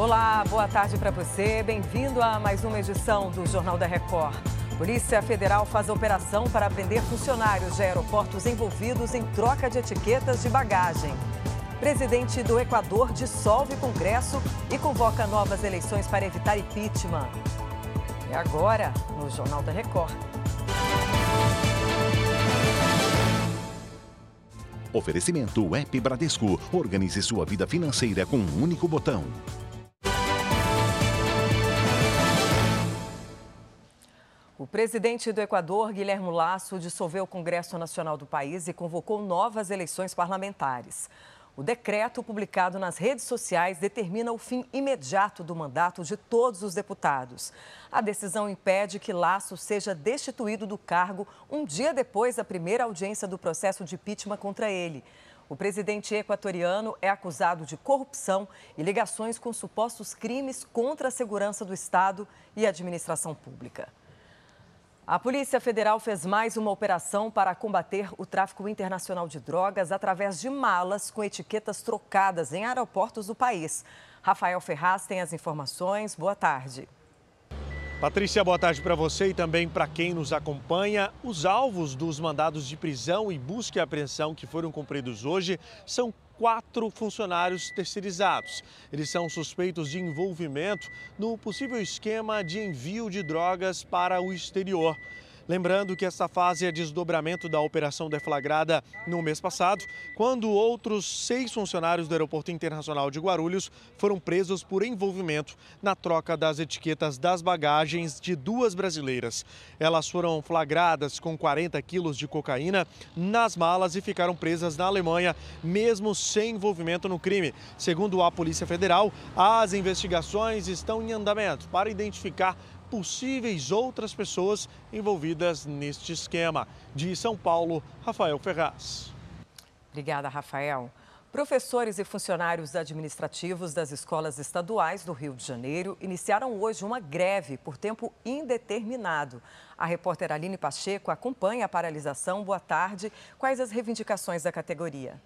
Olá, boa tarde para você. Bem-vindo a mais uma edição do Jornal da Record. Polícia Federal faz operação para prender funcionários de aeroportos envolvidos em troca de etiquetas de bagagem. Presidente do Equador dissolve Congresso e convoca novas eleições para evitar impeachment. É agora, no Jornal da Record. Oferecimento App Bradesco. Organize sua vida financeira com um único botão. O presidente do Equador, Guilherme Lasso, dissolveu o Congresso Nacional do país e convocou novas eleições parlamentares. O decreto publicado nas redes sociais determina o fim imediato do mandato de todos os deputados. A decisão impede que Lasso seja destituído do cargo um dia depois da primeira audiência do processo de impeachment contra ele. O presidente equatoriano é acusado de corrupção e ligações com supostos crimes contra a segurança do Estado e a administração pública. A Polícia Federal fez mais uma operação para combater o tráfico internacional de drogas através de malas com etiquetas trocadas em aeroportos do país. Rafael Ferraz tem as informações. Boa tarde. Patrícia, boa tarde para você e também para quem nos acompanha. Os alvos dos mandados de prisão e busca e apreensão que foram cumpridos hoje são quatro funcionários terceirizados. Eles são suspeitos de envolvimento no possível esquema de envio de drogas para o exterior. Lembrando que essa fase é desdobramento da operação deflagrada no mês passado, quando outros seis funcionários do Aeroporto Internacional de Guarulhos foram presos por envolvimento na troca das etiquetas das bagagens de duas brasileiras. Elas foram flagradas com 40 quilos de cocaína nas malas e ficaram presas na Alemanha, mesmo sem envolvimento no crime. Segundo a Polícia Federal, as investigações estão em andamento para identificar possíveis outras pessoas envolvidas neste esquema. De São Paulo, Rafael Ferraz. Obrigada, Rafael. Professores e funcionários administrativos das escolas estaduais do Rio de Janeiro iniciaram hoje uma greve por tempo indeterminado. A repórter Aline Pacheco acompanha a paralisação. Boa tarde. Quais as reivindicações da categoria?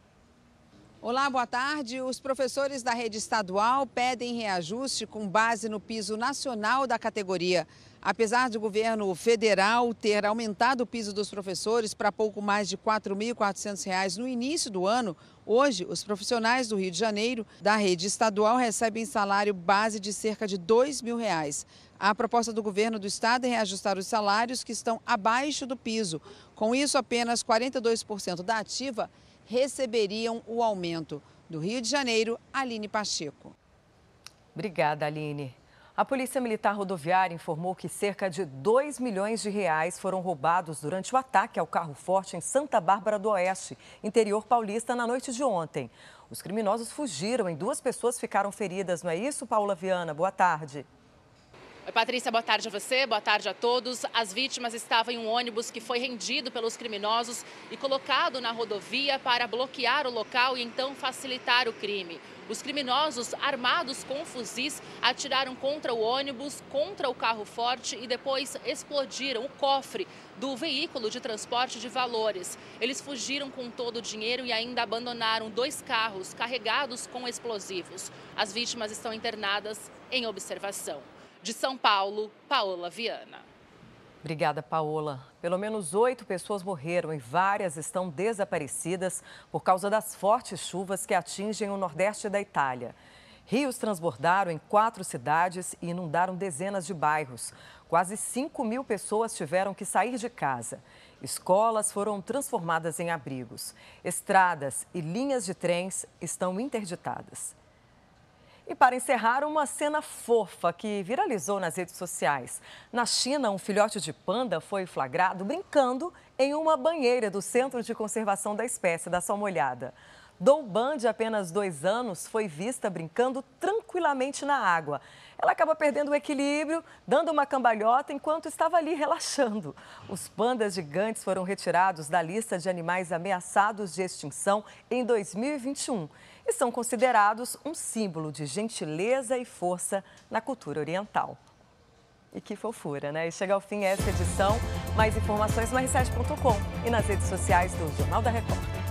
Olá, boa tarde. Os professores da rede estadual pedem reajuste com base no piso nacional da categoria. Apesar do governo federal ter aumentado o piso dos professores para pouco mais de R$ 4.400 no início do ano, hoje os profissionais do Rio de Janeiro da rede estadual recebem salário base de cerca de 2 mil reais. A proposta do governo do estado é reajustar os salários que estão abaixo do piso. Com isso, apenas 42% da ativa receberiam o aumento. Do Rio de Janeiro, Aline Pacheco. Obrigada, Aline. A Polícia Militar Rodoviária informou que cerca de 2 milhões de reais foram roubados durante o ataque ao carro forte em Santa Bárbara do Oeste, interior paulista, na noite de ontem. Os criminosos fugiram e duas pessoas ficaram feridas, não é isso, Paula Viana? Boa tarde. Patrícia, boa tarde a você, boa tarde a todos. As vítimas estavam em um ônibus que foi rendido pelos criminosos e colocado na rodovia para bloquear o local e então facilitar o crime. Os criminosos, armados com fuzis, atiraram contra o ônibus, contra o carro forte e depois explodiram o cofre do veículo de transporte de valores. Eles fugiram com todo o dinheiro e ainda abandonaram dois carros carregados com explosivos. As vítimas estão internadas em observação. De São Paulo, Paola Viana. Obrigada, Paola. Pelo menos oito pessoas morreram e várias estão desaparecidas por causa das fortes chuvas que atingem o nordeste da Itália. Rios transbordaram em quatro cidades e inundaram dezenas de bairros. Quase 5 mil pessoas tiveram que sair de casa. Escolas foram transformadas em abrigos. Estradas e linhas de trens estão interditadas. E para encerrar, uma cena fofa que viralizou nas redes sociais. Na China, um filhote de panda foi flagrado brincando em uma banheira do Centro de Conservação da Espécie. Dá só uma olhada. Douban, de apenas dois anos, foi vista brincando tranquilamente na água. Ela acaba perdendo o equilíbrio, dando uma cambalhota enquanto estava ali relaxando. Os pandas gigantes foram retirados da lista de animais ameaçados de extinção em 2021 e são considerados um símbolo de gentileza e força na cultura oriental. E que fofura, né? E chega ao fim essa edição. Mais informações no r7.com e nas redes sociais do Jornal da Record.